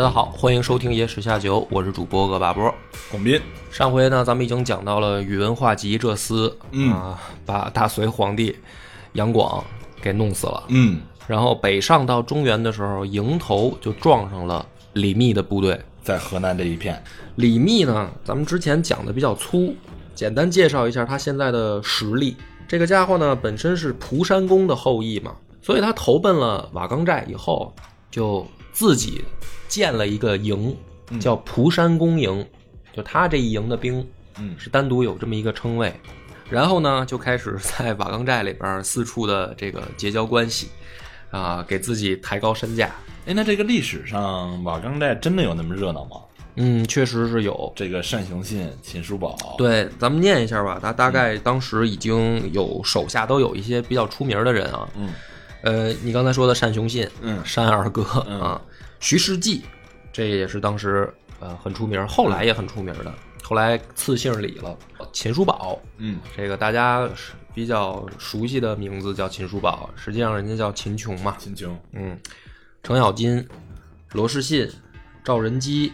大家好，欢迎收听《野史下酒》，我是主播恶霸波。广斌，上回呢，咱们已经讲到了宇文化及这厮，嗯啊，把大隋皇帝杨广给弄死了。嗯，然后北上到中原的时候，迎头就撞上了李密的部队。在河南这一片，李密呢，咱们之前讲的比较粗，简单介绍一下他现在的实力。这个家伙呢，本身是蒲山公的后裔嘛，所以他投奔了瓦岗寨以后，就自己建了一个营，叫蒲山公营。就他这一营的兵，嗯是单独有这么一个称谓。然后呢，就开始在瓦岗寨里边四处的这个结交关系，啊，给自己抬高身价。哎，那这个历史上瓦岗寨真的有那么热闹吗？嗯，确实是有。这个单雄信、秦叔宝，，对，咱们念一下吧。他大概当时已经有手下都有一些比较出名的人啊。嗯呃，你刚才说的单雄信，嗯单二哥嗯啊，徐世绩，这也是当时呃很出名，后来也很出名的。后来赐姓李了。秦叔宝，嗯这个大家是比较熟悉的名字叫秦叔宝，实际上人家叫秦琼嘛。秦琼，嗯，程咬金、罗士信、赵仁基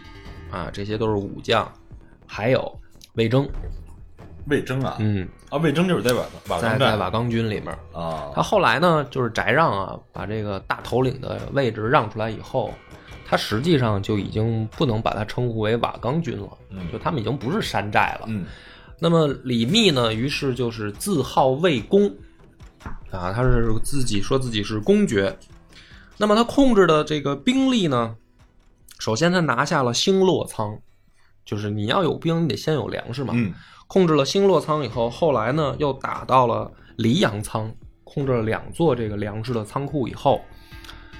啊，这些都是武将，还有魏征，魏征啊，嗯，啊，魏征就是在瓦瓦在瓦岗军里面。啊，他后来呢，就是翟让啊，把这个大头领的位置让出来以后，他实际上就已经不能把他称呼为瓦岗军了，嗯就他们已经不是山寨了。嗯那么李密呢，于是就是自号魏公，啊，他是自己说自己是公爵。那么他控制的这个兵力呢，首先他拿下了星落仓，就是你要有兵，你得先有粮食嘛。嗯控制了星洛仓以后，后来呢又打到了黎阳仓，控制了两座这个粮食的仓库以后，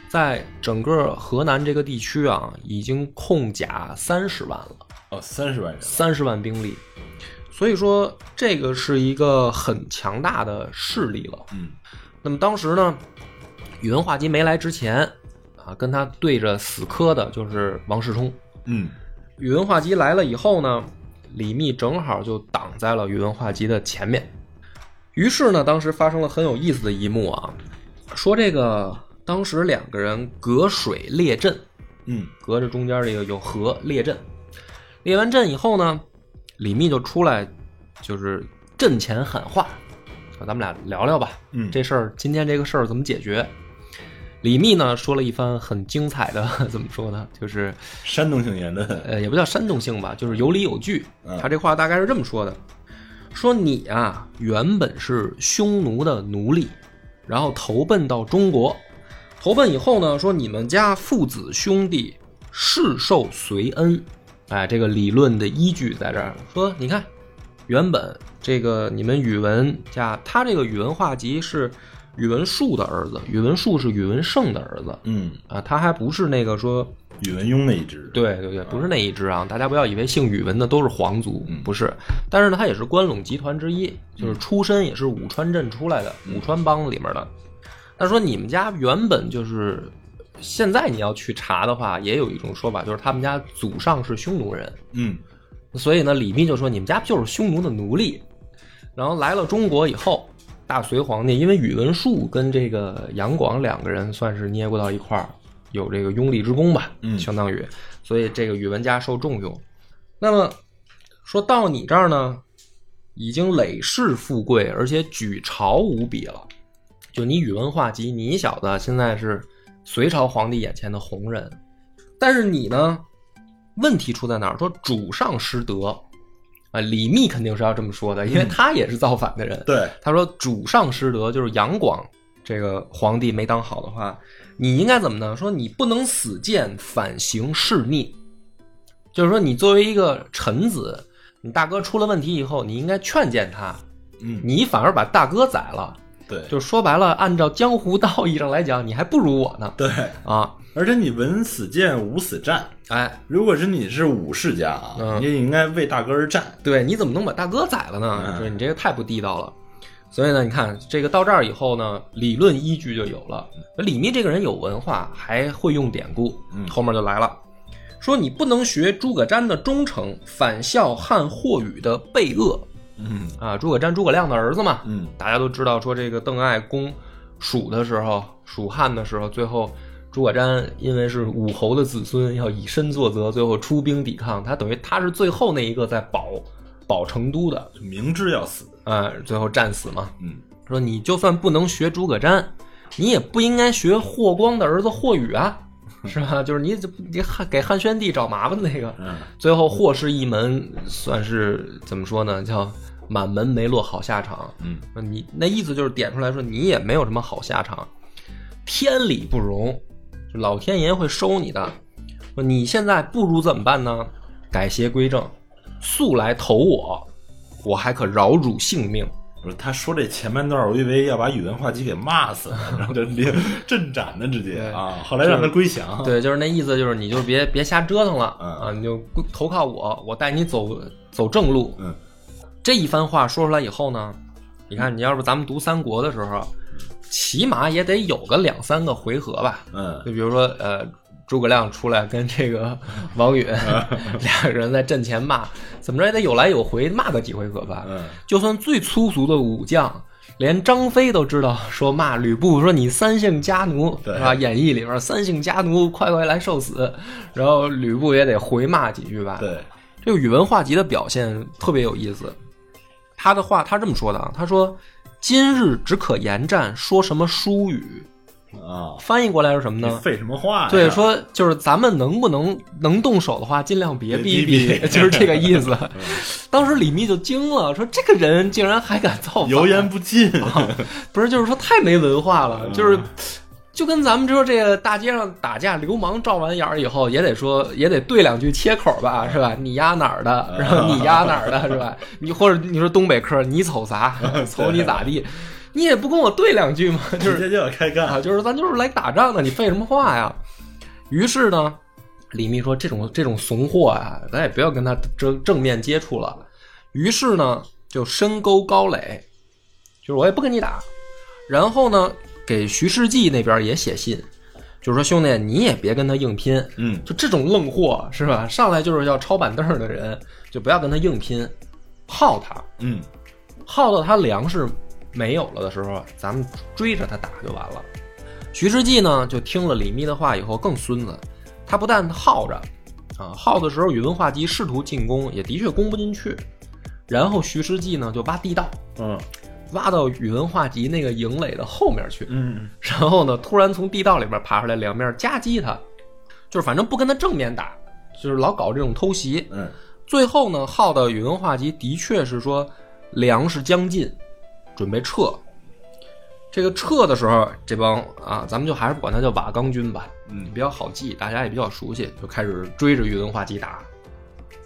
在整个河南这个地区啊，已经控甲三十万了。哦，三十万人，三十万兵力，所以说这个是一个很强大的势力了。嗯那么当时呢，宇文化及没来之前啊，跟他对着死磕的就是王世充。嗯宇文化及来了以后呢，李密正好就挡在了宇文化及的前面。于是呢，当时发生了很有意思的一幕啊，说这个当时两个人隔水列阵，嗯隔着中间这个有河列阵。列完阵以后呢，李密就出来，就是阵前喊话，说咱们俩聊聊吧，嗯，这事儿今天这个事儿怎么解决？李密呢说了一番很精彩的，怎么说呢？就是煽动性言论，呃，也不叫煽动性吧，就是有理有据嗯。他这话大概是这么说的：说你啊，原本是匈奴的奴隶，然后投奔到中国，投奔以后呢，说你们家父子兄弟世受隋恩，哎，这个理论的依据在这儿。说你看，原本这个你们宇文家，他这个宇文化及是宇文述的儿子，宇文述是宇文盛的儿子嗯，啊，他还不是那个说。宇文邕那一支，，对对对，不是那一支啊！大家不要以为姓宇文的都是皇族，嗯不是。但是呢，他也是关陇集团之一，就是出身也是武川镇出来的，武川帮里面的。他说你们家原本就是，现在你要去查的话，也有一种说法，就是他们家祖上是匈奴人，嗯所以呢，李密就说你们家就是匈奴的奴隶。然后来了中国以后，大隋皇帝因为宇文述跟这个杨广两个人算是捏过到一块儿，有这个拥立之功吧，嗯相当于，所以这个宇文家受重用。那么说到你这儿呢，已经累世富贵，而且举朝无比了。就你宇文化及，你小子现在是隋朝皇帝眼前的红人，但是你呢，问题出在哪儿？说主上失德啊，李密肯定是要这么说的，因为他也是造反的人。对，他说主上失德，就是杨广这个皇帝没当好的话，你应该怎么呢？说你不能死谏反行弑逆，就是说你作为一个臣子，你大哥出了问题以后，你应该劝谏他，嗯你反而把大哥宰了，对就说白了，按照江湖道义上来讲，你还不如我呢对，啊！而且你文死谏，武死战。哎，如果是你是武士家啊，嗯你也应该为大哥而战。对，你怎么能把大哥宰了呢？嗯说你这个太不地道了。所以呢，你看这个到这儿以后呢，理论依据就有了。李密这个人有文化，还会用典故，嗯后面就来了，说你不能学诸葛瞻的忠诚，反效汉霍宇的悖恶嗯啊。诸葛瞻，诸葛亮的儿子嘛，嗯大家都知道，说这个邓艾攻蜀的时候，蜀汉的时候，最后诸葛瞻因为是武侯的子孙，要以身作则，最后出兵抵抗。他等于他是最后那一个在保保成都的，明知要死。啊，最后战死嘛。嗯说你就算不能学诸葛瞻，你也不应该学霍光的儿子霍宇啊，是吧？就是你你汉给汉宣帝找麻烦的那个。嗯最后霍氏一门算是怎么说呢？叫满门没落好下场。嗯你那意思就是点出来说你也没有什么好下场，天理不容，就老天爷会收你的。说你现在不如怎么办呢？改邪归正，速来投我，我还可饶汝性命。他说这前半段，我以为要把宇文化及给骂死了，然后就连镇 斩的直接啊。后来让他归降。对，就是那意思，就是你就别别瞎折腾了嗯啊，你就投靠我，我带你走走正路。嗯这一番话说出来以后呢，你看，你要不咱们读三国的时候，起码也得有个两三个回合吧。嗯就比如说，呃，诸葛亮出来跟这个王允 两个人在阵前骂，怎么着也得有来有回，骂个几回合吧。嗯就算最粗俗的武将，连张飞都知道说骂吕布说你三姓家奴对是吧？演义里边三姓家奴，快快来受死。然后吕布也得回骂几句吧。对，这个宇文化及的表现特别有意思。他的话他这么说的啊，他说：“今日只可言战，说什么疏语？”啊，翻译过来是什么呢？废什么话呀？对，说就是咱们能不能能动手的话，尽量别逼逼逼 就是这个意思。当时李密就惊了，说这个人竟然还敢造反，油盐不进。不是，就是说太没文化嗯了，就是就跟咱们说这个大街上打架，流氓照完眼儿以后，也得说也得对两句切口吧，是吧？你压哪儿的？然后你压哪儿的，是吧？你或者你说东北客，你瞅啥？瞅你咋地？你也不跟我对两句吗？就是直接就要开啊，干。就是咱就是来打仗的，你废什么话呀？于是呢，李密说这种这种怂货啊，咱也不要跟他正正面接触了。于是呢，就深沟高垒，就是我也不跟你打。然后呢，给徐世绩那边也写信，就是说兄弟，你也别跟他硬拼。嗯就这种愣货是吧？上来就是要抄板凳的人，就不要跟他硬拼，耗他。嗯耗到他粮食没有了的时候，咱们追着他打就完了。徐世绩呢，就听了李密的话以后更孙子，他不但耗着，啊，耗的时候宇文化及试图进攻，也的确攻不进去。然后徐世绩呢就挖地道，嗯挖到宇文化及那个营垒的后面去，嗯然后呢突然从地道里边爬出来，两面夹击他，就是反正不跟他正面打，就是老搞这种偷袭。嗯最后呢，耗到宇文化及的确是说粮食将尽，准备撤。这个撤的时候，这帮啊，咱们就还是管他叫瓦岗军吧，嗯比较好记，大家也比较熟悉，就开始追着宇文化及打，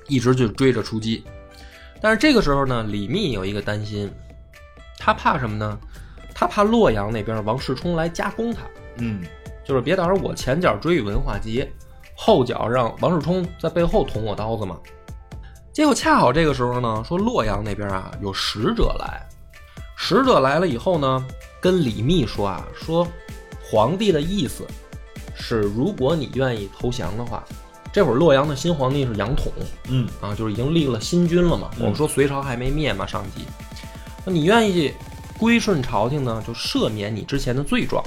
一直就追着出击。但是这个时候呢，李密有一个担心，他怕什么呢？他怕洛阳那边王世充来加攻他，嗯就是别到时候我前脚追宇文化及，后脚让王世充在背后捅我刀子嘛。结果恰好这个时候呢，说洛阳那边啊有使者来，使者来了以后呢，跟李密说啊，说皇帝的意思是，如果你愿意投降的话，这会儿洛阳的新皇帝是杨统嗯。啊，就是已经立了新君了嘛。嗯。我们说隋朝还没灭嘛，上集。那你愿意归顺朝廷呢，就赦免你之前的罪状，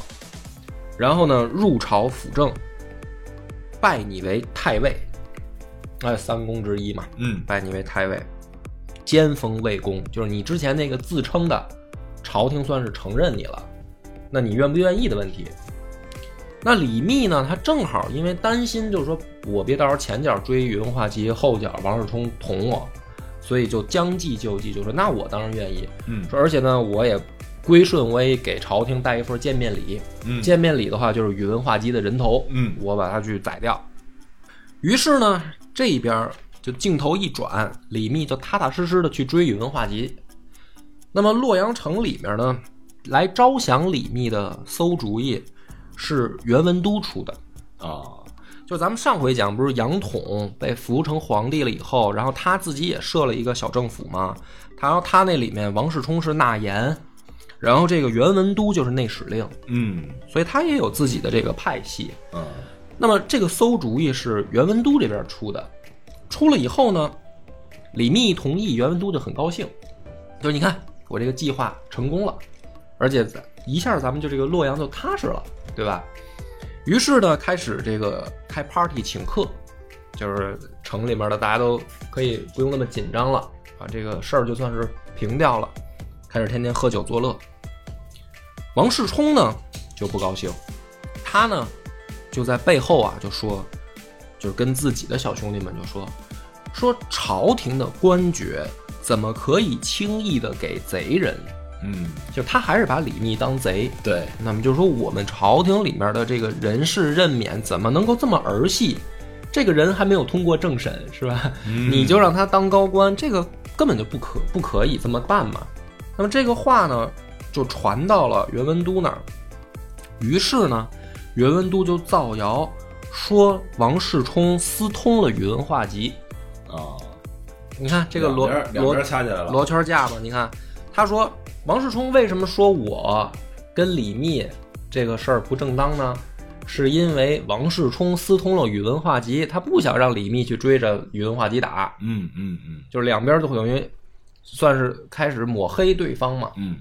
然后呢入朝辅政，拜你为太尉，哎，三公之一嘛，嗯。拜你为太尉，兼封魏公，就是你之前那个自称的，朝廷算是承认你了，那你愿不愿意的问题。那李密呢，他正好因为担心，就是说我别到时候前脚追宇文化及，后脚王世充捅我，所以就将计就计，就说那我当然愿意，嗯说而且呢，我也归顺，我也给朝廷带一份见面礼，嗯见面礼的话就是宇文化及的人头，嗯我把他去宰掉。于是呢，这边就镜头一转，李密就踏踏实实的去追宇文化及。那么洛阳城里面呢，来招降李密的馊主意是袁文都出的。啊，就咱们上回讲，不是杨统被扶成皇帝了以后，然后他自己也设了一个小政府嘛。他然后他那里面王世充是纳言，然后这个袁文都就是内史令，嗯所以他也有自己的这个派系。嗯那么这个馊主意是袁文都这边出的，出了以后呢，李密一同意，袁文都就很高兴，就是你看我这个计划成功了，而且一下咱们就这个洛阳就踏实了，对吧？于是呢，开始这个开 party 请客，就是城里面的大家都可以不用那么紧张了，把这个事儿就算是平掉了，开始天天喝酒作乐。王世充呢就不高兴，他呢就在背后啊就说，就是跟自己的小兄弟们就说，说朝廷的官爵怎么可以轻易的给贼人？嗯，就他还是把李密当贼，对，那么就是说，我们朝廷里面的这个人事任免怎么能够这么儿戏？这个人还没有通过政审，是吧？嗯你就让他当高官，这个根本就不可不可以这么办嘛。那么这个话呢，就传到了袁文都那儿。于是呢，袁文都就造谣说王世充私通了宇文化及。啊，你看这个罗两边两罗边掐起来了，罗圈架嘛，你看，他说王世充为什么说我跟李密这个事儿不正当呢？是因为王世充私通了宇文化及，他不想让李密去追着宇文化及打，嗯嗯嗯就是两边都等于算是开始抹黑对方嘛。嗯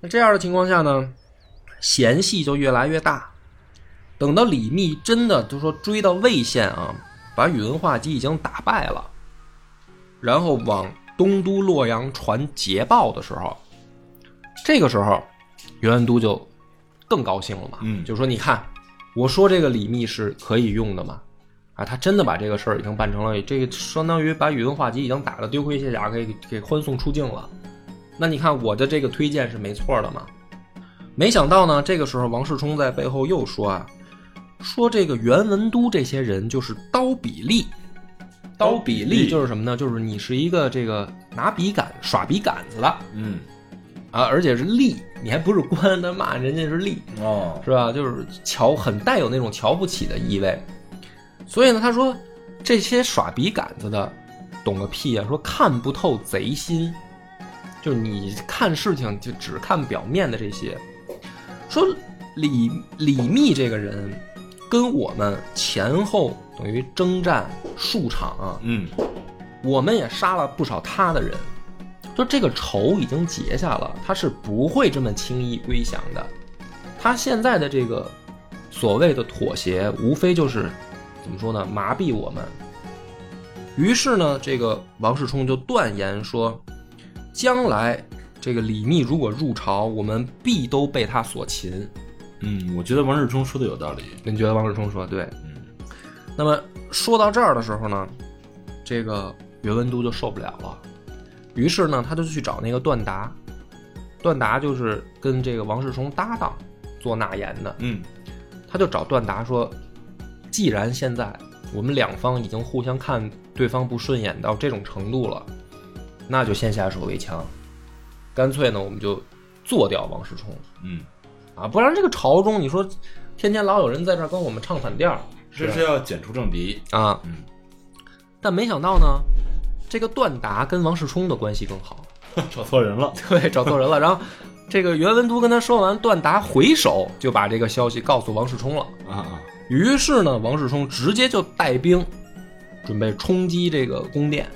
那这样的情况下呢，嫌隙就越来越大。等到李密真的就说追到魏县啊，把宇文化及已经打败了，然后往东都洛阳传捷报的时候，这个时候元文都就更高兴了嘛，嗯就说你看，我说这个李密是可以用的嘛，啊，他真的把这个事儿已经办成了，这个相当于把宇文化及已经打得丢盔卸甲，给给欢送出境了。那你看我的这个推荐是没错的嘛？没想到呢，这个时候王世充在背后又说啊，说这个元文都这些人就是刀笔吏，刀笔利就是什么呢？就是你是一个这个拿笔杆耍笔杆子的嗯啊，而且是利，你还不是官，他骂人家是利，哦，是吧？就是瞧很带有那种瞧不起的意味。所以呢，他说这些耍笔杆子的懂个屁啊！说看不透贼心，就你看事情就只看表面的这些。说李李密这个人跟我们前后等于征战数场啊，嗯我们也杀了不少他的人，就这个仇已经结下了，他是不会这么轻易归降的。他现在的这个所谓的妥协，无非就是怎么说呢，麻痹我们。于是呢，这个王世充就断言说，将来这个李密如果入朝，我们必都被他所擒。嗯，我觉得王世充说的有道理，您觉得王世充说的对？嗯。那么说到这儿的时候呢，这个袁文都就受不了了，于是呢，他就去找那个段达，段达就是跟这个王世充搭档做纳言的，嗯。他就找段达说，既然现在我们两方已经互相看对方不顺眼到这种程度了，那就先下手为强，干脆呢，我们就做掉王世充嗯，啊，不然这个朝中你说天天老有人在这儿跟我们唱反调，这是要剪除政敌，啊，嗯但没想到呢，这个段达跟王世充的关系更好，找错人了，对，找错人了。然后这个袁文都跟他说完，段达回首就把这个消息告诉王世充了。啊啊，于是呢，王世充直接就带兵准备冲击这个宫殿，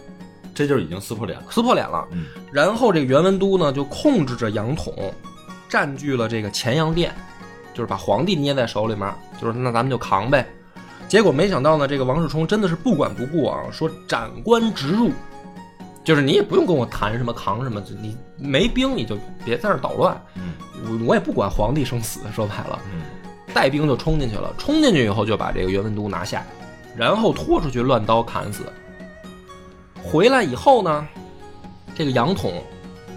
这就是已经撕破脸了，撕破脸了。嗯然后这个袁文都呢，就控制着杨统，占据了这个乾阳殿，就是把皇帝捏在手里面，就是那咱们就扛呗。结果没想到呢，这个王世充真的是不管不顾啊，说斩官直入，就是你也不用跟我谈什么扛什么，你没兵你就别在这捣乱，嗯。我我也不管皇帝生死，说白了，嗯。带兵就冲进去了，冲进去以后就把这个袁文都拿下，然后拖出去乱刀砍死。回来以后呢，这个杨统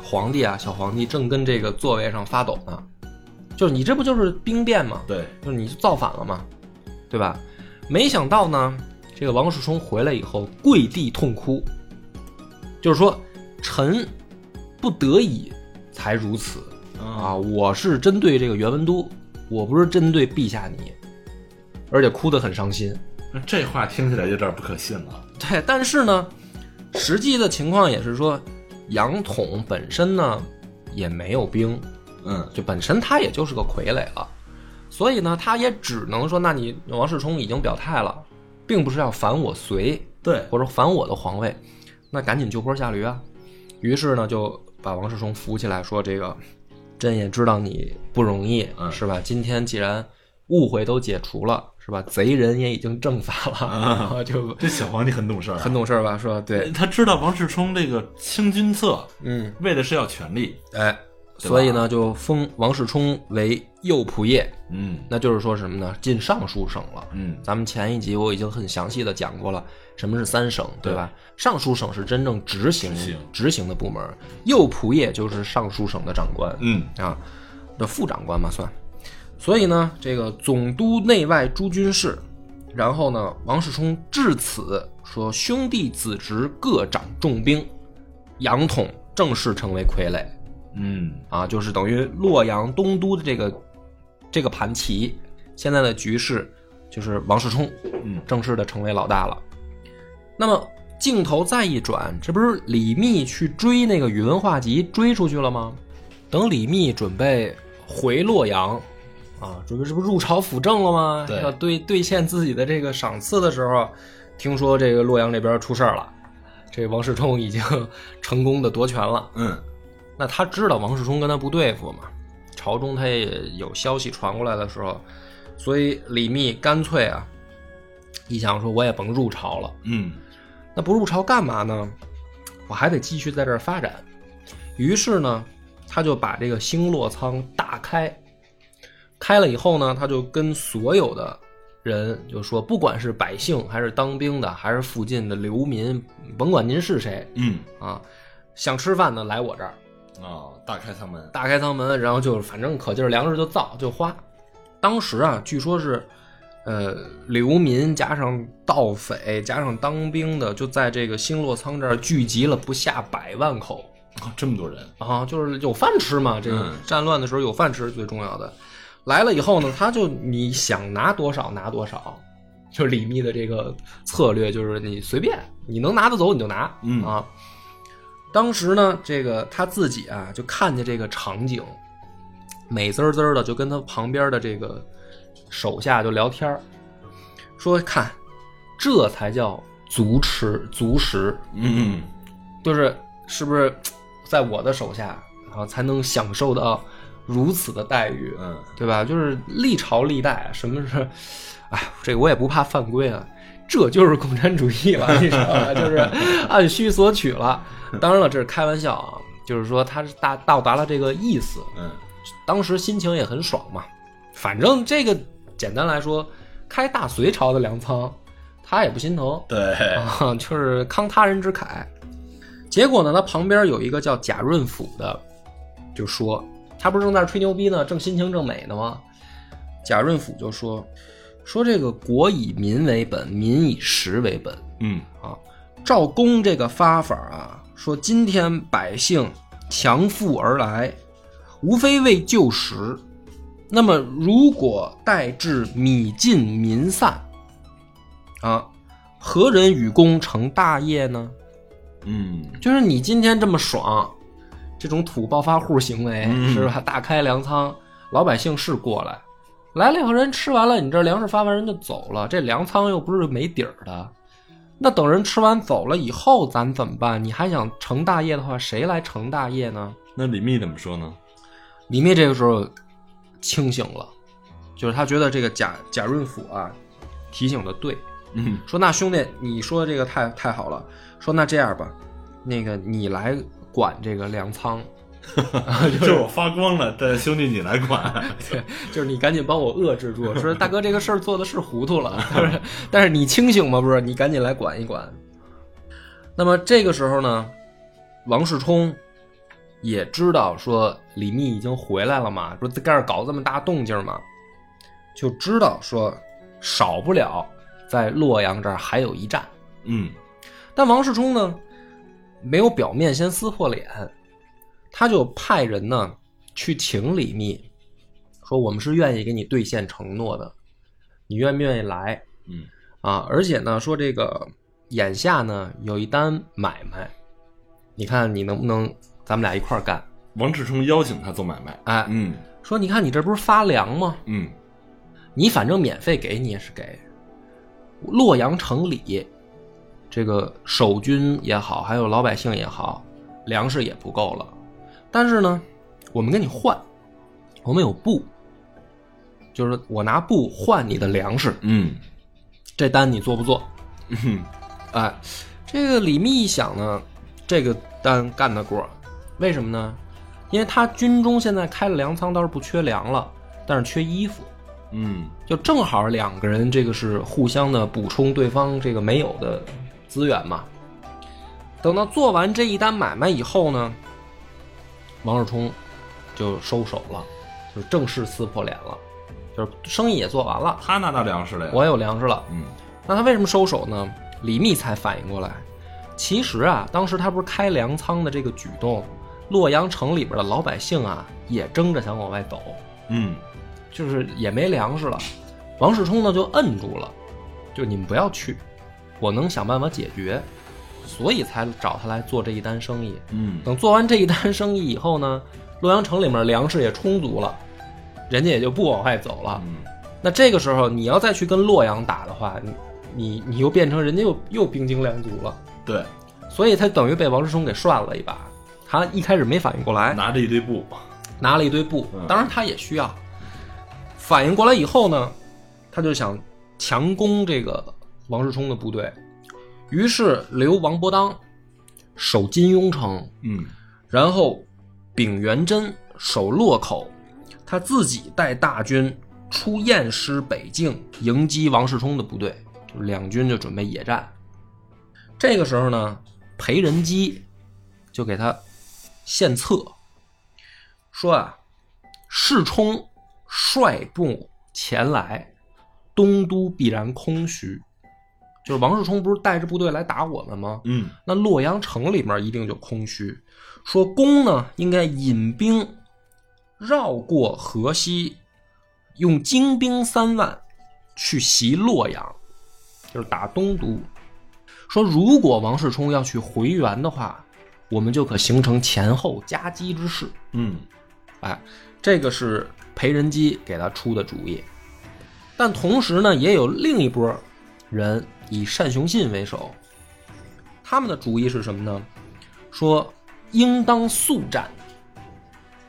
皇帝啊，小皇帝正跟这个座位上发抖呢，就是你这不就是兵变吗？对，就是你造反了嘛，对吧？没想到呢，这个王世充回来以后跪地痛哭，就是说臣不得已才如此，啊，我是针对这个袁文都，我不是针对陛下你，而且哭得很伤心。那这话听起来有点不可信了。对，但是呢，实际的情况也是说，杨统本身呢也没有兵，嗯就本身他也就是个傀儡了，所以呢，他也只能说，那你王世充已经表态了，并不是要反我隋，对，或者反我的皇位，那赶紧就坡下驴啊。于是呢，就把王世充扶起来，说这个朕也知道你不容易，嗯是吧？今天既然误会都解除了，是吧？贼人也已经正法了，啊就这小皇帝很懂事很懂事儿吧？说对，他知道王世充这个清君侧，嗯，为的是要权力。哎，所以呢，就封王世充为右仆射，嗯那就是说什么呢？进尚书省了。嗯咱们前一集我已经很详细的讲过了，什么是三省，对吧？尚书省是真正执行执行执行的部门，右仆射就是尚书省的长官，嗯啊的副长官嘛算。所以呢，这个总督内外诸军事，然后呢，王世充至此说兄弟子侄各掌重兵，杨统正式成为傀儡嗯啊，就是等于洛阳东都的这个这个盘棋，现在的局势就是王世充嗯正式的成为老大了。那么镜头再一转，这不是李密去追那个宇文化及追出去了吗？等李密准备回洛阳，啊，准备这不入朝辅政了吗？对要兑兑现自己的这个赏赐的时候，听说这个洛阳这边出事儿了，这王世充已经 成功的夺权了。嗯那他知道王世充跟他不对付嘛，朝中他也有消息传过来的时候，所以李密干脆啊，一想说我也甭入朝了，嗯那不入朝干嘛呢？我还得继续在这儿发展。于是呢，他就把这个星落仓大开，开了以后呢，他就跟所有的人就说，不管是百姓还是当兵的，还是附近的流民，甭管您是谁嗯啊，想吃饭的来我这儿。啊，大开仓门。大开仓门，然后就反正可劲儿粮食就造就花。当时啊，据说是，呃，流民加上盗匪加上当兵的，就在这个星落仓这儿聚集了不下百万口哦这么多人。啊，就是有饭吃嘛。这个嗯战乱的时候有饭吃是最重要的。来了以后呢，他就你想拿多少拿多少，就是李密的这个策略，就是你随便，你能拿得走你就拿，嗯啊。当时呢，这个他自己啊，就看见这个场景，美滋滋的，就跟他旁边的这个手下就聊天儿说看，这才叫足吃足食，嗯就是是不是在我的手下啊，才能享受到如此的待遇，嗯对吧？就是历朝历代，什么是，哎，这个我也不怕犯规啊，这就是共产主义了，你知道吧？就是按需索取了。当然了，这是开玩笑啊，就是说他是大到达了这个意思，嗯当时心情也很爽嘛。反正这个简单来说，开大隋朝的粮仓，他也不心疼，对，啊，就是慷他人之慨。结果呢，他旁边有一个叫贾润甫的，就说他不是正在吹牛逼呢，正心情正美呢吗？贾润甫就说说这个国以民为本，民以食为本嗯啊。赵公这个发法啊，说今天百姓强富而来，无非为救食。那么如果待至米尽民散，啊，何人与公成大业呢？嗯就是你今天这么爽，这种土暴发户行为、嗯是吧？大开粮仓，老百姓是过来，来了以后人吃完了，你这粮食发完人就走了，这粮仓又不是没底儿的。那等人吃完走了以后，咱怎么办？你还想成大业的话，谁来成大业呢？那李密怎么说呢？李密这个时候清醒了，就是他觉得这个贾贾润甫啊提醒的对，嗯说那兄弟，你说的这个太太好了，说那这样吧，那个你来管这个粮仓，就是我发光了，但兄弟你来管。对，就是你赶紧帮我遏制住，说大哥这个事儿做的是糊涂了，但是但是你清醒吗？不是，你赶紧来管一管。那么这个时候呢，王世充也知道说李密已经回来了嘛，说在这儿搞这么大动静嘛，就知道说少不了在洛阳这儿还有一战。嗯但王世充呢，没有表面先撕破脸，他就派人呢去请李密，说我们是愿意给你兑现承诺的，你愿不愿意来？嗯啊，而且呢，说这个眼下呢有一单买卖，你看你能不能咱们俩一块儿干？王世充邀请他做买卖，哎，嗯说你看你这不是发粮吗？嗯你反正免费给你也是给。洛阳城里，这个守军也好，还有老百姓也好，粮食也不够了。但是呢，我们跟你换，我们有布，就是我拿布换你的粮食，嗯这单你做不做？嗯哎，这个李密一想呢，这个单干得过，为什么呢？因为他军中现在开了粮仓，倒是不缺粮了，但是缺衣服。嗯就正好两个人这个是互相的补充对方这个没有的资源嘛。等到做完这一单买卖以后呢，王世充就收手了，就正式撕破脸了，就是生意也做完了，他拿到粮食了呀，我有粮食了。嗯那他为什么收手呢？李密才反应过来，其实啊，当时他不是开粮仓的这个举动，洛阳城里边的老百姓啊也争着想往外走。嗯就是也没粮食了。王世充呢就摁住了，就你们不要去，我能想办法解决，所以才找他来做这一单生意。嗯等做完这一单生意以后呢，洛阳城里面粮食也充足了，人家也就不往外走了。嗯那这个时候你要再去跟洛阳打的话，你你你又变成人家又又兵精粮足了，对，所以他等于被王世充给涮了一把。他一开始没反应过来，拿着一堆布，拿了一堆布嗯，当然他也需要。反应过来以后呢，他就想强攻这个王世充的部队，于是留王伯当守金庸城，嗯然后丙元贞守洛口，他自己带大军出偃师北境迎击王世充的部队，就两军就准备野战。这个时候呢，裴仁基就给他献策，说啊，世充率部前来，东都必然空虚。就是王世充不是带着部队来打我们吗？嗯那洛阳城里面一定就空虚。说公呢应该引兵绕过河西，用精兵三万去袭洛阳，就是打东都。说如果王世充要去回援的话，我们就可形成前后夹击之势。嗯哎，这个是裴仁基给他出的主意。但同时呢，也有另一波人以单雄信为首，他们的主意是什么呢？说应当速战，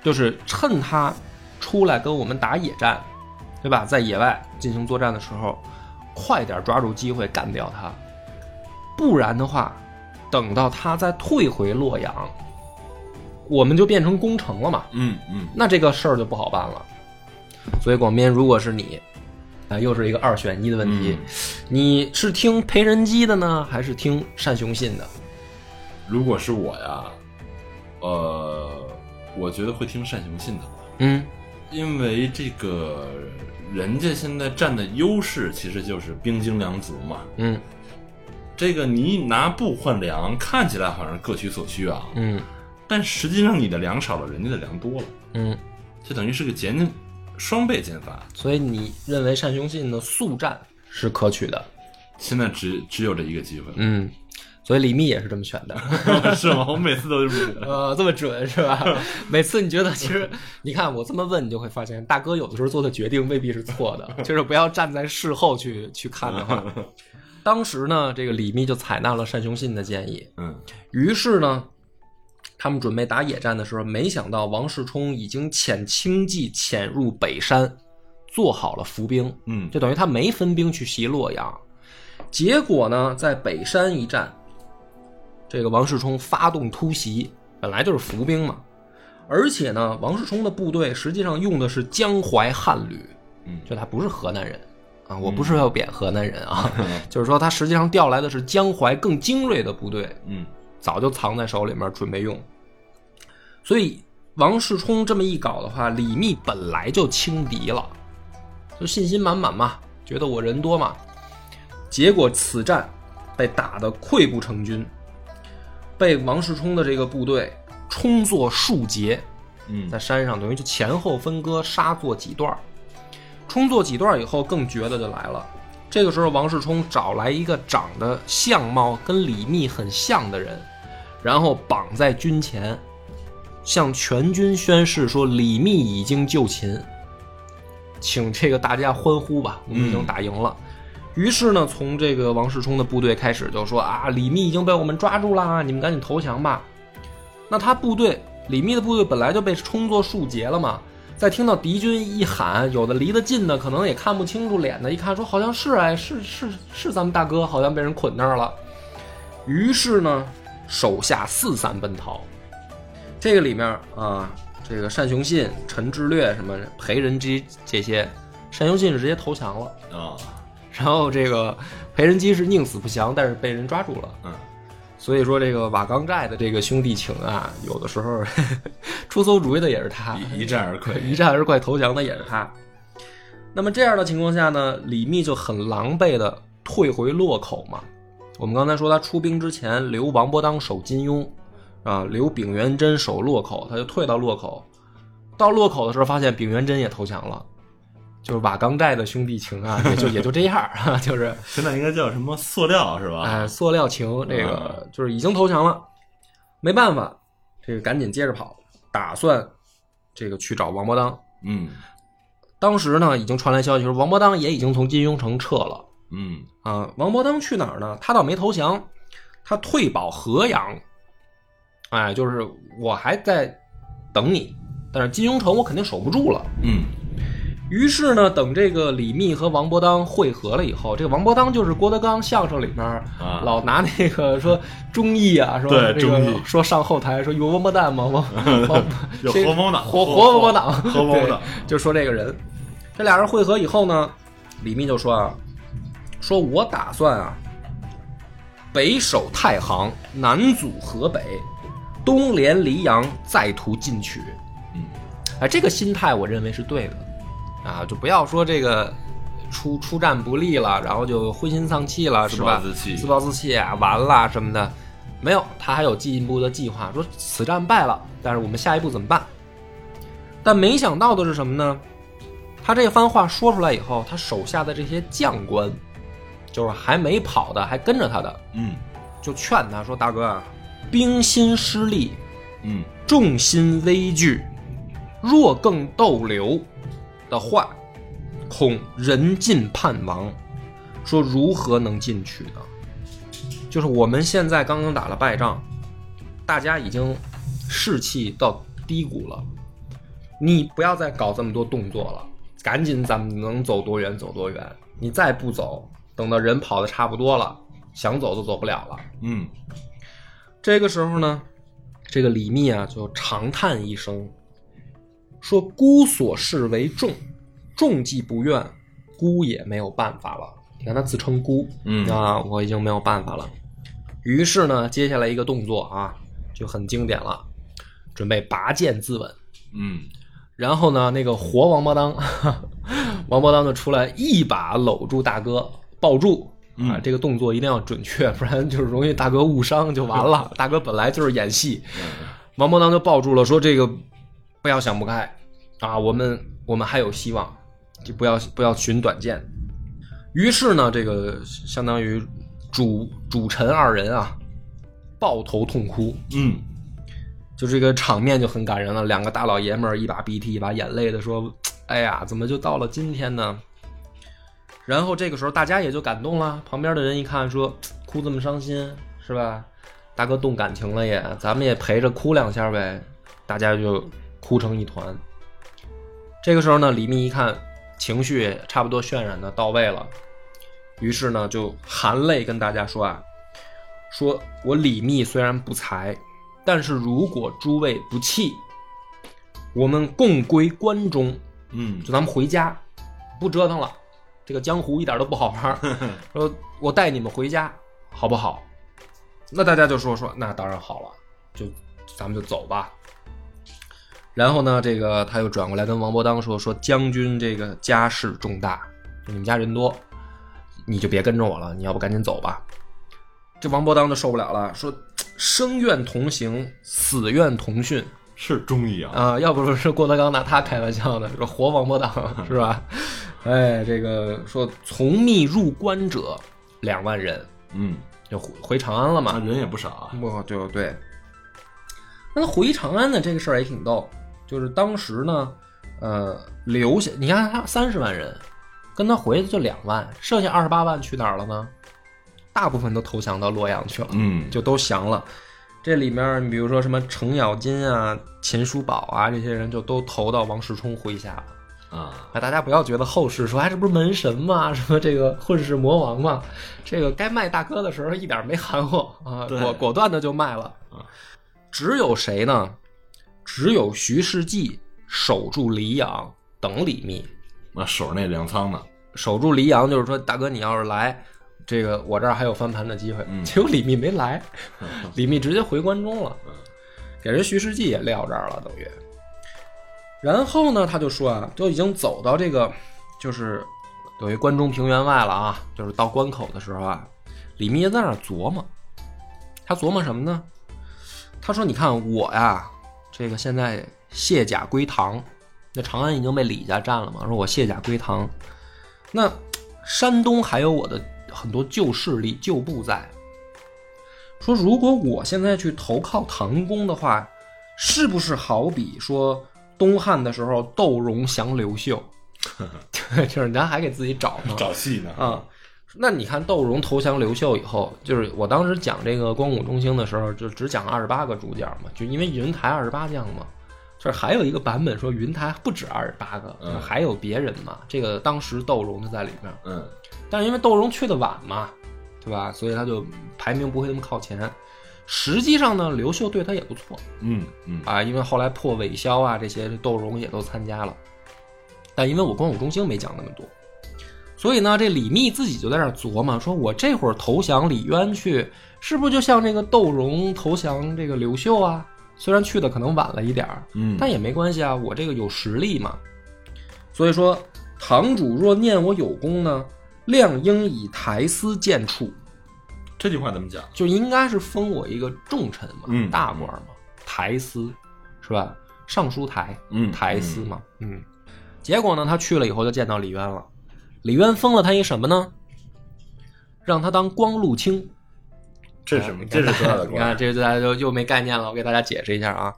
就是趁他出来跟我们打野战，对吧？在野外进行作战的时候，快点抓住机会干掉他，不然的话，等到他再退回洛阳，我们就变成攻城了嘛。嗯嗯那这个事儿就不好办了。所以广斌，如果是你，啊、又是一个二选一的问题，你是听裴仁基的呢，还是听单雄信的？如果是我呀，呃，我觉得会听单雄信的，嗯。因为这个人家现在占的优势其实就是兵精粮足嘛。嗯。这个你拿布换粮，看起来好像各取所需啊，嗯。但实际上你的粮少了，人家的粮多了，嗯，就等于是个减双倍减法。所以你认为单雄信的速战是可取的？现在只只有这一个机会，嗯，所以李密也是这么选的。是吗？我每次都是呃，这么准是吧？每次你觉得其实，你看我这么问，你就会发现，大哥有的时候做的决定未必是错的，就是不要站在事后去去看的话。当时呢，这个李密就采纳了单雄信的建议，嗯于是呢，他们准备打野战的时候，没想到王世充已经遣轻骑潜入北山，做好了伏兵，嗯。就等于他没分兵去袭洛阳。结果呢，在北山一战，这个王世充发动突袭，本来就是伏兵嘛，而且呢，王世充的部队实际上用的是江淮汉旅，嗯。就他不是河南人。啊，我不是要贬河南人啊，就是说他实际上调来的是江淮更精锐的部队，嗯早就藏在手里面准备用。所以王世充这么一搞的话，李密本来就轻敌了，就信心满满嘛，觉得我人多嘛。结果此战被打得溃不成军，被王世充的这个部队冲作数节，嗯在山上等于就前后分割，杀作几段儿。冲作几段儿以后，更绝的就来了。这个时候，王世充找来一个长得相貌跟李密很像的人，然后绑在军前，向全军宣誓说：“李密已经就擒，请这个大家欢呼吧，我们已经打赢了。于是呢，从这个王世充的部队开始就说：“啊，李密已经被我们抓住了，你们赶紧投降吧。”那他部队李密的部队本来就被冲作数截了嘛，再听到敌军一喊，有的离得近的可能也看不清楚脸的，一看说好像是哎，是是是咱们大哥，好像被人捆那儿了。于是呢，手下四散奔逃。这个里面啊，这个单雄信、陈志略什么裴仁基这些，单雄信是直接投降了，啊，然后这个裴仁基是宁死不降，但是被人抓住了。嗯，所以说这个瓦岗寨的这个兄弟情啊，有的时候 出馊主意的也是他，一一战而溃，一战而溃投降的也是他。那么这样的情况下呢，李密就很狼狈的退回洛口嘛。我们刚才说他出兵之前留王伯当守金庸，啊，留丙元贞守洛口，他就退到洛口。到洛口的时候，发现丙元贞也投降了，就是瓦岗寨的兄弟情啊，也就也就这样啊，就是 现在应该叫什么塑料是吧？哎，塑料情，这个就是已经投降了，没办法，这个赶紧接着跑，打算这个去找王伯当。嗯当时呢，已经传来消息说王伯当也已经从金庸城撤了嗯啊。王伯当去哪儿呢？他倒没投降，他退保河阳。哎，就是我还在等你，但是金庸城我肯定守不住了。嗯于是呢，等这个李密和王伯当会合了以后，这个王伯当就是郭德纲相声里面啊老拿那个说忠义啊，说对这个忠义说上后台说有王八蛋吗？王 王有活王党活活活王八党，活王八党就说这个人。这俩人会合以后呢，李密就说啊，说我打算啊，北守太行，南阻河北，东连黎阳，再图进取。嗯，哎，这个心态我认为是对的，啊，就不要说这个出出战不利了，然后就灰心丧气了，是吧？暴自弃自暴自弃啊，完了什么的，没有，他还有进一步的计划，说此战败了，但是我们下一步怎么办？但没想到的是什么呢？他这番话说出来以后，他手下的这些将官，就是还没跑的，还跟着他的，嗯就劝他说：“大哥啊，兵心失利，嗯众心危惧，若更逗留的话，恐人尽叛亡。说如何能进去呢？就是我们现在刚刚打了败仗，大家已经士气到低谷了，你不要再搞这么多动作了，赶紧咱们能走多远走多远。你再不走，等到人跑的差不多了，想走都走不了了。嗯这个时候呢，这个李密啊就长叹一声，说：“孤所事为重，众既不愿，孤也没有办法了。”你看他自称孤，嗯啊，我已经没有办法了。于是呢，接下来一个动作啊，就很经典了，准备拔剑自刎。嗯然后呢，那个活王八当，王八当就出来一把搂住大哥，抱住啊，嗯这个动作一定要准确，不然就是容易大哥误伤就完了。大哥本来就是演戏，王伯当就抱住了，说这个不要想不开啊，我们我们还有希望，就不要不要寻短见。于是呢，这个相当于主主臣二人啊，抱头痛哭，嗯就这个场面就很感人了，两个大老爷们儿一把鼻涕一把眼泪的说：“哎呀，怎么就到了今天呢？”然后这个时候大家也就感动了，旁边的人一看说：“ 哭这么伤心是吧？大哥动感情了也，咱们也陪着哭两下呗。”大家就哭成一团。这个时候呢，李密一看情绪差不多渲染的到位了，于是呢就含泪跟大家说啊：“说我李密虽然不才。”但是如果诸位不弃，我们共归关中，嗯就咱们回家，不折腾了。这个江湖一点都不好玩儿，说我带你们回家，好不好？那大家就说说，那当然好了，就咱们就走吧。然后呢，这个他又转过来跟王伯当说说，将军这个家事重大，你们家人多，你就别跟着我了，你要不赶紧走吧。这王伯当就受不了了，说生愿同行，死愿同训，是忠义啊，啊，要不是郭德纲拿他开玩笑呢，说活王伯当是吧？哎，这个说从密入关者两万人，嗯，就回回长安了嘛。那人也不少啊，我就对。那回长安的，这个事儿也挺逗，就是当时呢，呃，留下你看他三十万人，跟他回的就两万，剩下二十八万去哪儿了呢？大部分都投降到洛阳去了，嗯，就都降了。这里面你比如说什么程咬金啊、秦叔宝啊这些人，就都投到王世充麾下了。啊，啊，大家不要觉得后世说，哎，这不是门神吗？什么这个混世魔王吗？这个该卖大哥的时候一点没含糊啊，对果果断的就卖了啊。只有谁呢？只有徐世绩守住黎阳等李密，那守着那粮仓呢，守住黎阳就是说，大哥你要是来，这个我这儿还有翻盘的机会。嗯结果李密没来，李密直接回关中了，给人徐世绩也撂这儿了，等于。然后呢，他就说啊，都已经走到这个，就是等于关中平原外了啊，就是到关口的时候啊，李密在那儿琢磨，他琢磨什么呢？他说：“你看我呀，这个现在卸甲归唐，那长安已经被李家占了嘛。说我卸甲归唐，那山东还有我的很多旧势力、旧部在。说如果我现在去投靠唐公的话，是不是好比说东汉的时候窦融降刘秀？对，就是咱还给自己找呢。找戏呢，啊。那你看窦融投降刘秀以后，就是我当时讲这个光武中兴的时候，就只讲二十八个主角嘛，就因为云台二十八将嘛。就是还有一个版本说云台不止二十八个，嗯还有别人嘛。这个当时窦融就在里面，嗯，但是因为窦融去的晚嘛，对吧？所以他就排名不会那么靠前。实际上呢，刘秀对他也不错，嗯嗯啊，因为后来破韦骁啊这些，窦融也都参加了。但因为我光武中兴没讲那么多，所以呢，这李密自己就在那儿琢磨，说我这会儿投降李渊去，是不是就像这个窦融投降这个刘秀啊？虽然去的可能晚了一点儿，嗯，但也没关系啊，我这个有实力嘛。所以说，堂主若念我有功呢，亮应以台司见处，这句话怎么讲？就应该是封我一个重臣嘛，嗯大官嘛，台司是吧？尚书台，嗯台司嘛，嗯。结果呢，他去了以后就见到李渊了，李渊封了他一什么呢？让他当光禄卿。这是什么？这是多大的你看，这大家就又没概念了。我给大家解释一下啊，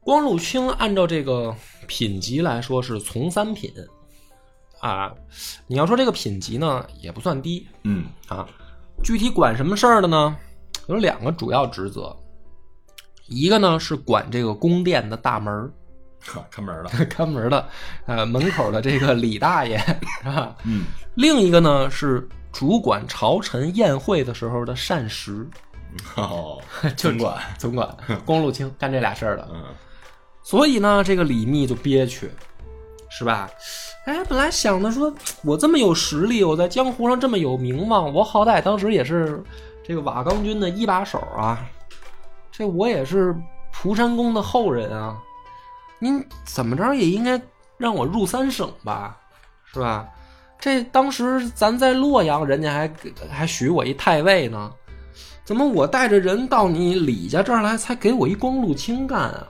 光禄卿按照这个品级来说是从三品啊。你要说这个品级呢，也不算低嗯啊。具体管什么事儿的呢？有两个主要职责，一个呢是管这个宫殿的大门儿看门的。看门 的，呃，门口的这个李大爷 是吧？嗯另一个呢是主管朝臣宴会的时候的膳食，哦，就总管。总管光禄卿干这俩事儿的。嗯所以呢，这个李密就憋屈，是吧？哎，本来想的说，我这么有实力，我在江湖上这么有名望，我好歹当时也是这个瓦岗军的一把手啊，这我也是蒲山公的后人啊，您怎么着也应该让我入三省吧，是吧？这当时咱在洛阳，人家还还许我一太尉呢，怎么我带着人到你李家这儿来，才给我一光禄卿干啊？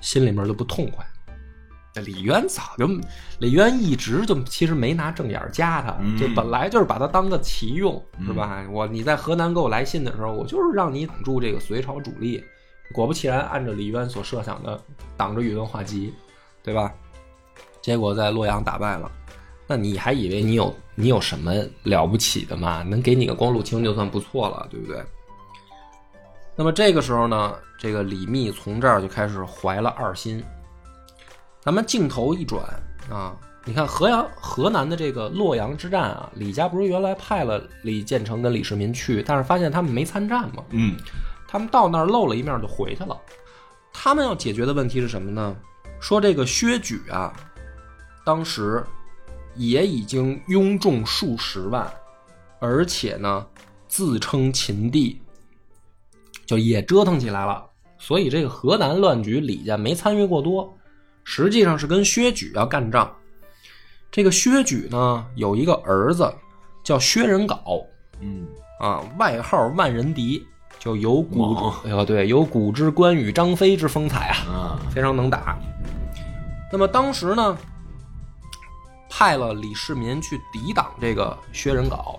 心里面就不痛快。这李渊早就，李渊一直就其实没拿正眼儿加他，嗯就本来就是把他当个棋用，嗯是吧？我你在河南给我来信的时候，我就是让你挡住这个隋朝主力。果不其然，按照李渊所设想的，挡着宇文化及，对吧？结果在洛阳打败了。那你还以为你有你有什么了不起的吗？能给你个光禄卿就算不错了，对不对？那么这个时候呢，这个李密从这儿就开始怀了二心。咱们镜头一转啊，你看河阳河南的这个洛阳之战啊，李家不是原来派了李建成跟李世民去，但是发现他们没参战嘛，嗯他们到那儿露了一面就回去了。他们要解决的问题是什么呢？说这个薛举啊，当时也已经拥众数十万，而且呢自称秦帝，就也折腾起来了。所以这个河南乱局，李家没参与过多，实际上是跟薛举要干仗。这个薛举呢有一个儿子叫薛仁杲，嗯。啊，外号万人敌，就就有古猛。哎呦对，有古之关羽、张飞之风采啊，啊，非常能打。那么当时呢，派了李世民去抵挡这个薛仁杲，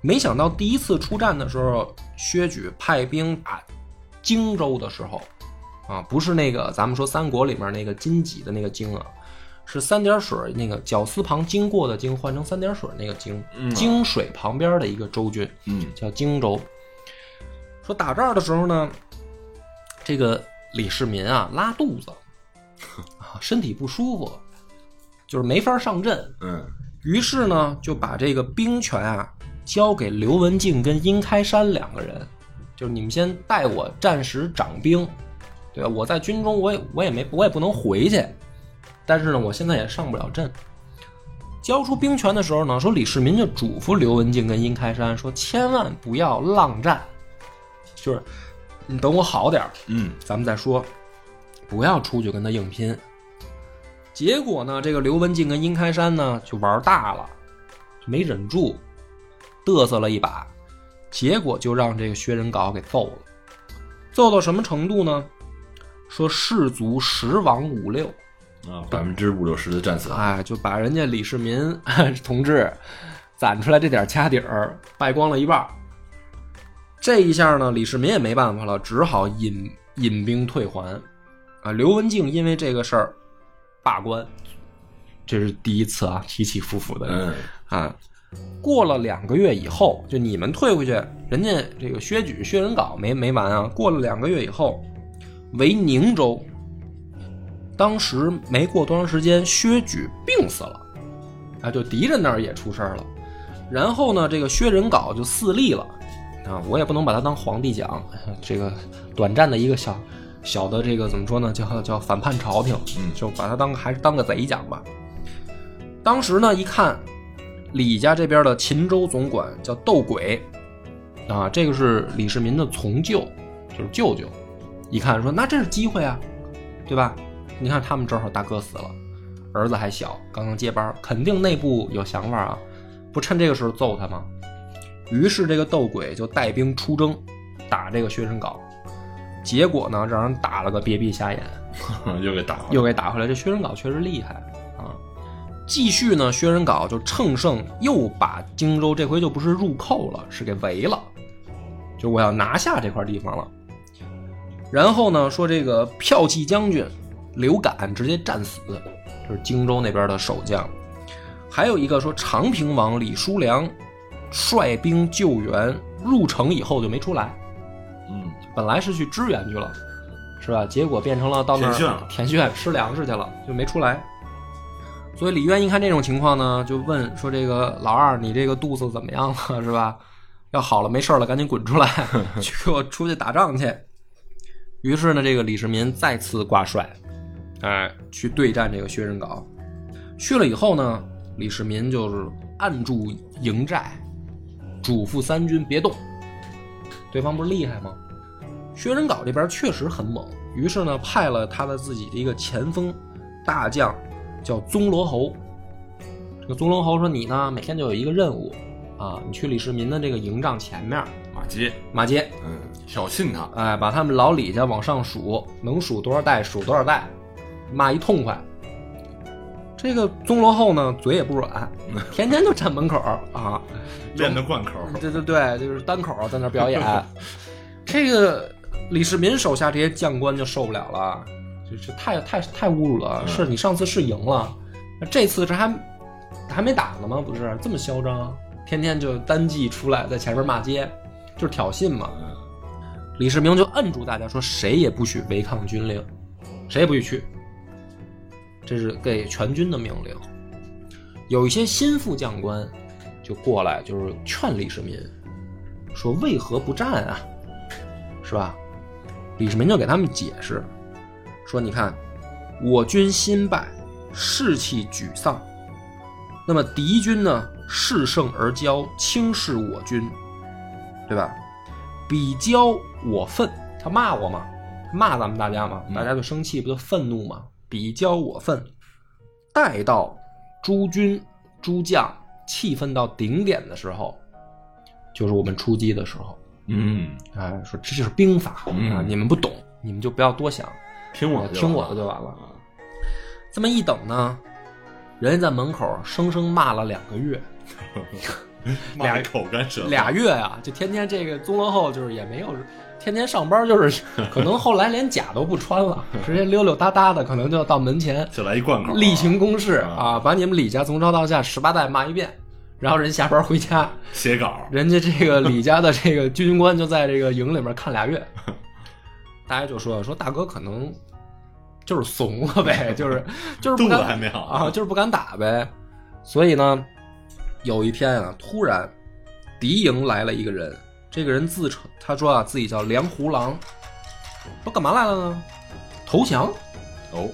没想到第一次出战的时候，薛举派兵打荆州的时候，啊，不是那个咱们说三国里面那个荆棘的那个荆啊，是三点水那个绞丝旁经过的经换成三点水那个荆，嗯荆水旁边的一个州郡，嗯叫荆州。说打这儿的时候呢，这个李世民啊拉肚子，啊身体不舒服，就是没法上阵。嗯于是呢，就把这个兵权啊交给刘文静跟殷开山两个人，就是你们先带我暂时掌兵，对吧？我在军中我也我也没我也不能回去，但是呢，我现在也上不了阵。交出兵权的时候呢，说李世民就嘱咐刘文静跟殷开山说，千万不要浪战，就是你等我好点儿，嗯咱们再说，不要出去跟他硬拼。结果呢，这个刘文静跟殷开山呢就玩大了，没忍住，嘚瑟了一把，结果就让这个薛仁杲给揍了。揍到什么程度呢？说士卒十亡五六，啊，百分之五六十的战死，哎，就把人家李世民 同志攒出来这点家底儿败光了一半儿。这一下呢，李世民也没办法了，只好引引兵退还。啊，刘文静因为这个事儿罢官，这是第一次啊，起起伏伏的。嗯啊，过了两个月以后，就你们退回去，人家这个薛举、薛仁杲没没完啊。过了两个月以后，为宁州。当时没过多长时间，薛举病死了，啊，就敌人那儿也出事儿了。然后呢，这个薛仁杲就自立了，啊，我也不能把他当皇帝讲，这个短暂的一个小小的这个怎么说呢，叫叫反叛朝廷，嗯就把他当还是当个贼讲吧。当时呢，一看李家这边的秦州总管叫窦轨，啊，这个是李世民的从舅，就是舅舅。一看说，那这是机会啊，对吧？你看他们正好大哥死了，儿子还小，刚刚接班，肯定内部有想法啊，不趁这个时候揍他吗？于是这个斗鬼就带兵出征，打这个薛仁镐，结果呢，让人打了个别闭瞎眼。又给打回来，又给打回来。这薛仁镐确实厉害啊！继续呢，薛仁镐就乘胜又把荆州，这回就不是入寇了，是给围了，就我要拿下这块地方了。然后呢，说这个骠骑将军刘敢直接战死，就是荆州那边的守将。还有一个说长平王李叔良率兵救援，入城以后就没出来，嗯本来是去支援去了，是吧？结果变成了到那儿填穴了填穴吃粮食去了，就没出来。所以李渊一看这种情况呢，就问说：“这个老二，你这个肚子怎么样了？是吧？要好了，没事了，赶紧滚出来，去给我出去打仗去。”于是呢，这个李世民再次挂帅，哎，去对战这个薛仁杲。去了以后呢，李世民就是按住营寨，嘱咐三军别动。对方不是厉害吗？薛仁杲这边确实很猛，于是呢，派了他的自己的一个前锋大将，叫宗罗侯。这个宗罗侯说：“你呢，每天就有一个任务啊，你去李世民的这个营帐前面马街，马街，嗯，挑衅他，哎，把他们老李家往上数，能数多少代数多少代，骂一痛快。这个宗罗后呢，嘴也不软，天天就站门口啊，练的贯口，对对对，就是单口在那表演。这个李世民手下这些将官就受不了了，就是太太太侮辱了。嗯是你上次是赢了，这次这还还没打呢吗？不是这么嚣张，天天就单骑出来在前面骂街，就是挑衅嘛。李世民就摁住大家说，谁也不许违抗军令，谁也不许去。这是给全军的命令。有一些心腹将官就过来，就是劝李世民说：“为何不战啊？是吧？”李世民就给他们解释说：“你看，我军新败，士气沮丧，那么敌军呢，恃胜而骄，轻视我军，对吧？比交我愤，他骂我嘛，骂咱们大家嘛，嗯。大家就生气，不就愤怒嘛？比交我愤，待到诸军诸将气愤到顶点的时候，就是我们出击的时候。嗯，哎，说这就是兵法嗯。啊，你们不懂，你们就不要多想，听我的听我的就完了。啊。这么一等呢，人家在门口生生骂了两个月，骂得口干舌俩月啊，就天天这个宗罗后就是也没有，天天上班就是 可能后来连甲都不穿了，直接溜溜达达的，可能就到门前就来一贯口啊，例行公事啊啊，把你们李家从上到下十八代骂一遍，然后人下班回家，写稿，人家这个李家的这个军官就在这个营里面看俩月，大家就说说大哥可能就是怂了呗，就是就是不肚子敢还没好啊，就是不敢打呗。所以呢，有一天啊，突然敌营来了一个人，这个人自称他说啊自己叫梁胡狼，说干嘛来了呢？投降哦，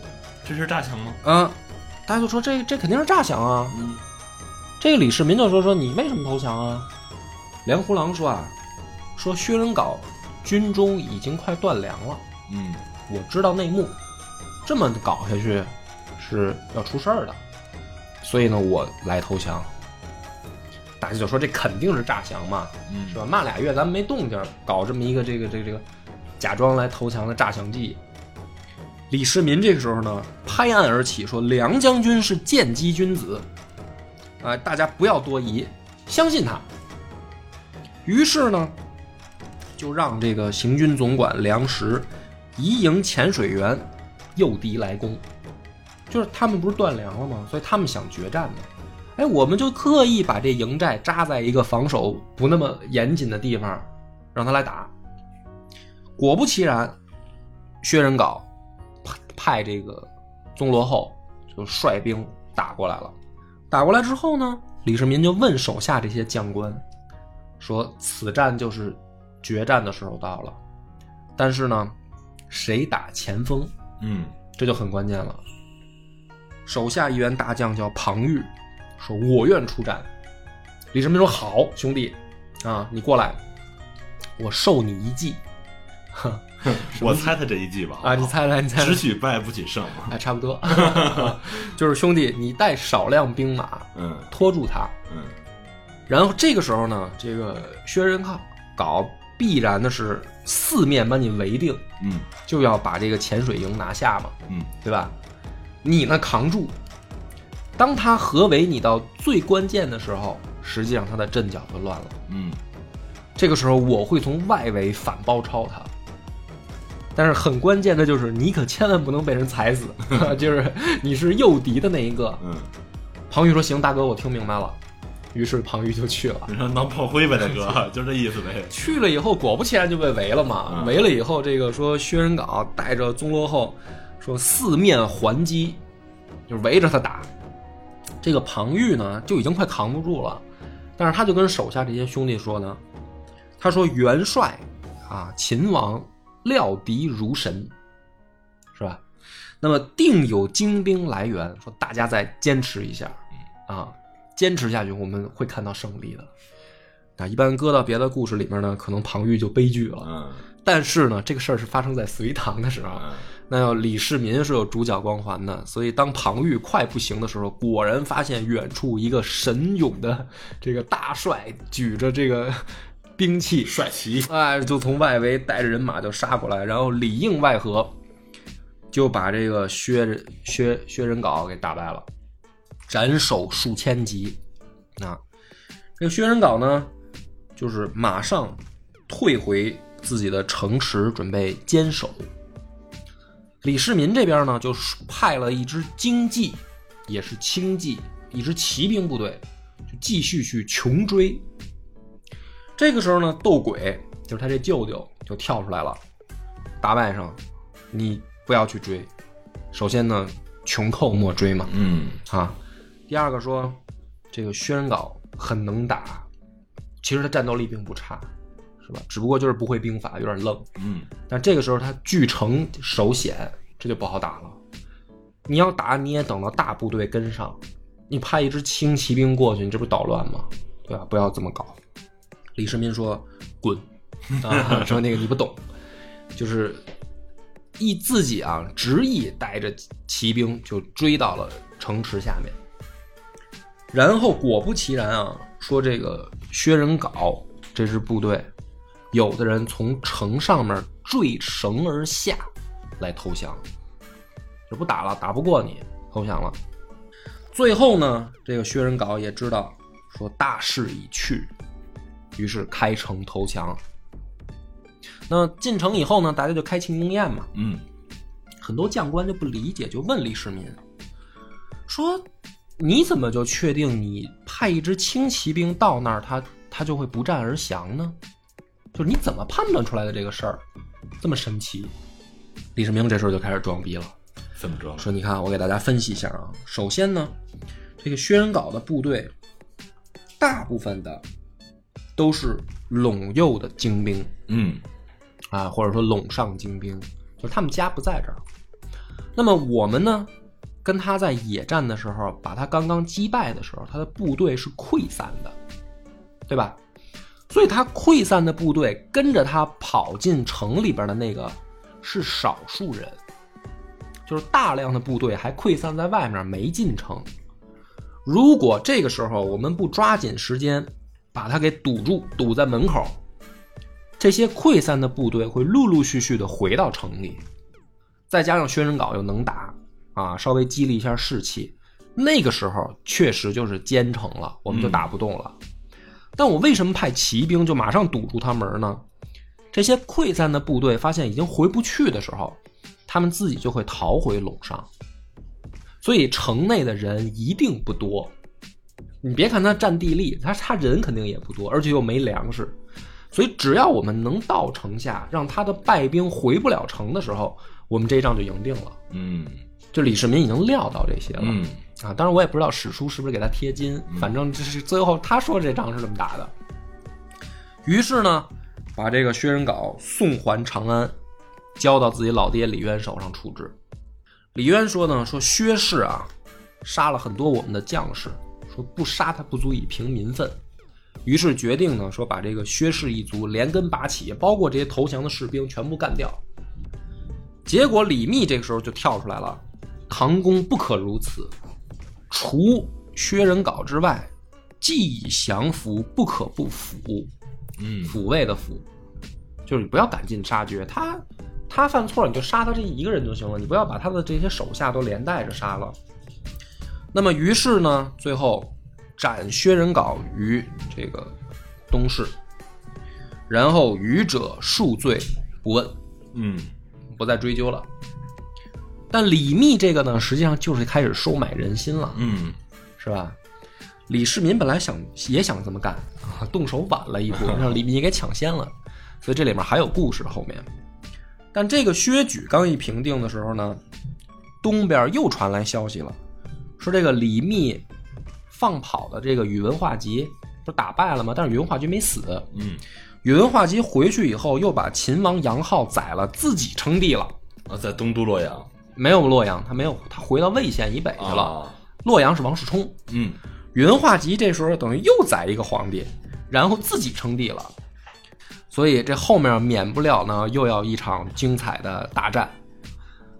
这是诈降吗？嗯！大家就说这这肯定是诈降啊。嗯这个李世民就说说你为什么投降啊？梁胡狼说啊，说薛仁杲军中已经快断粮了，嗯我知道内幕，这么搞下去是要出事儿的，所以呢我来投降。大家就说这肯定是诈降嘛，嗯，是吧？骂俩月咱们没动静，搞这么一个这个这个这个假装来投降的诈降计。李世民这个时候呢，拍案而起，说梁将军是剑机君子，啊、大家不要多疑，相信他。于是呢，就让这个行军总管梁实移营潜水员诱敌来攻，就是他们不是断粮了吗？所以他们想决战的。哎，我们就刻意把这营寨扎在一个防守不那么严谨的地方，让他来打。果不其然，薛仁杲派派这个宗罗后就率兵打过来了。打过来之后呢，李世民就问手下这些将官说：“此战就是决战的时候到了，但是呢，谁打前锋？嗯这就很关键了。手下一员大将叫庞昱，说：“我愿出战。”李世民说：“好，兄弟，啊，你过来，我授你一计。呵 我猜他这一计吧，啊，你猜猜，你猜猜只，许败不许胜嘛。哎，差不多，就是兄弟，你带少量兵马嗯拖住他，嗯然后这个时候呢，这个薛仁镐搞必然的是四面把你围定，嗯就要把这个潜水营拿下嘛。嗯对吧？你呢扛住，当他合围你到最关键的时候，实际上他的阵脚就乱了。嗯这个时候我会从外围反包抄他，但是很关键的就是你可千万不能被人踩死，就是你是诱敌的那一个。嗯，庞昱说：“行，大哥，我听明白了。”于是庞昱就去了。你说当炮灰呗，大哥，就这意思呗。去了以后，果不其然就被围了嘛。嗯围了以后，这个说薛仁杲带着宗罗后，说四面还击，就是围着他打。这个庞昱呢，就已经快扛不住了，但是他就跟手下这些兄弟说呢，他说元帅啊，秦王料敌如神，是吧？那么定有精兵来源，说大家再坚持一下啊，坚持下去，我们会看到胜利的。啊，一般搁到别的故事里面呢，可能庞昱就悲剧了。但是呢，这个事儿是发生在隋唐的时候，嗯那要李世民是有主角光环的，所以当庞昱快不行的时候，果然发现远处一个神勇的这个大帅举着这个兵器，帅旗。哎，就从外围带着人马就杀过来，然后里应外合，就把这个薛仁薛薛仁杲给打败了，斩首数千级。啊，这个薛仁杲呢，就是马上退回自己的城池，准备坚守。李世民这边呢，就派了一支精骑，也是轻骑，一支骑兵部队，就继续去穷追。这个时候呢，窦鬼就是他这舅舅就跳出来了，大外甥，你不要去追。首先呢，穷寇莫追嘛，嗯啊。第二个说，这个薛仁杲很能打，其实他战斗力并不差，只不过就是不会兵法，有点愣。嗯但这个时候他据城守险，这就不好打了。你要打，你也等到大部队跟上，你派一支轻骑兵过去，你这不是捣乱吗？对吧？不要这么搞。李世民说：“滚！”啊，说那个你不懂，就是一自己啊，执意带着骑兵就追到了城池下面。然后果不其然啊，说这个薛仁杲这支部队有的人从城上面坠绳而下来投降，就不打了，打不过你，投降了。最后呢，这个薛仁杲也知道说大势已去，于是开城投降。那进城以后呢，大家就开庆功宴嘛。嗯很多将官就不理解，就问李世民说：“你怎么就确定你派一支轻骑兵到那儿，他他就会不战而降呢？就是你怎么判断出来的这个事儿这么神奇？”李世民这时候就开始装逼了，怎么装？说：“你看，我给大家分析一下啊。首先呢，这个薛仁杲的部队，大部分的都是陇右的精兵，嗯啊，或者说陇上精兵，就是他们家不在这儿。那么我们呢，跟他在野战的时候，把他刚刚击败的时候，他的部队是溃散的，对吧？所以他溃散的部队跟着他跑进城里边的那个是少数人，就是大量的部队还溃散在外面没进城。如果这个时候我们不抓紧时间把他给堵住，堵在门口，这些溃散的部队会陆陆续续的回到城里，再加上薛仁镐又能打啊，稍微激励一下士气，那个时候确实就是坚城了，我们就打不动了。但我为什么派骑兵就马上堵住他门呢？这些溃散的部队发现已经回不去的时候，他们自己就会逃回陇上，所以城内的人一定不多。你别看他占地利，他他人肯定也不多，而且又没粮食。所以，只要我们能到城下，让他的败兵回不了城的时候，我们这一仗就赢定了。嗯就李世民已经料到这些了、嗯啊，当然我也不知道史书是不是给他贴金，反正这是最后他说这仗是这么打的。于是呢，把这个薛仁杲送还长安，交到自己老爹李渊手上处置。李渊说呢，说薛氏啊，杀了很多我们的将士，说不杀他不足以平民愤，于是决定呢，说把这个薛氏一族连根拔起，包括这些投降的士兵全部干掉。结果李密这个时候就跳出来了，唐公不可如此，除薛仁杲之外，既已降服，不可不抚。嗯抚慰的抚，就是你不要赶尽杀绝，他他犯错你就杀他这一个人就行了，你不要把他的这些手下都连带着杀了。那么于是呢，最后斩薛仁杲于这个东市，然后余者恕罪不问，嗯不再追究了。但李密这个呢，实际上就是开始收买人心了。嗯是吧？李世民本来想也想这么干，啊动手晚了一步，让李密给抢先了，所以这里面还有故事后面。但这个薛举刚一平定的时候呢，东边又传来消息了，说这个李密放跑的这个宇文化及不是打败了吗？但是宇文化及没死，嗯宇文化及回去以后又把秦王杨浩宰了，自己称帝了。啊，在东都洛阳没有洛阳，他没有，他回到魏县以北去了。啊洛阳是王世充，嗯宇文化及这时候等于又宰一个皇帝，然后自己称帝了，所以这后面免不了呢又要一场精彩的大战。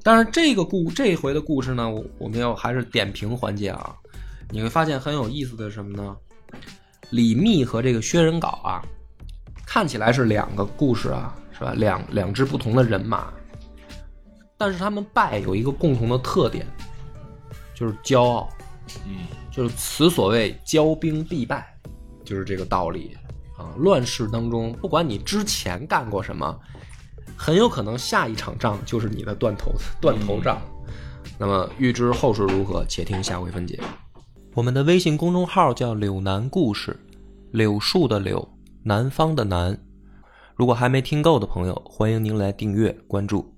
但是这个故这回的故事呢，我我们要还是点评环节啊。你会发现很有意思的是什么呢？李密和这个薛仁杲啊，看起来是两个故事啊，是吧？两两支不同的人马，但是他们败有一个共同的特点，就是骄傲。嗯就是此所谓骄兵必败，就是这个道理啊。乱世当中，不管你之前干过什么，很有可能下一场仗就是你的断头 断头仗。那么欲知后事如何，且听下回分解。我们的微信公众号叫“柳南故事”，柳树的柳，南方的南。如果还没听够的朋友，欢迎您来订阅关注。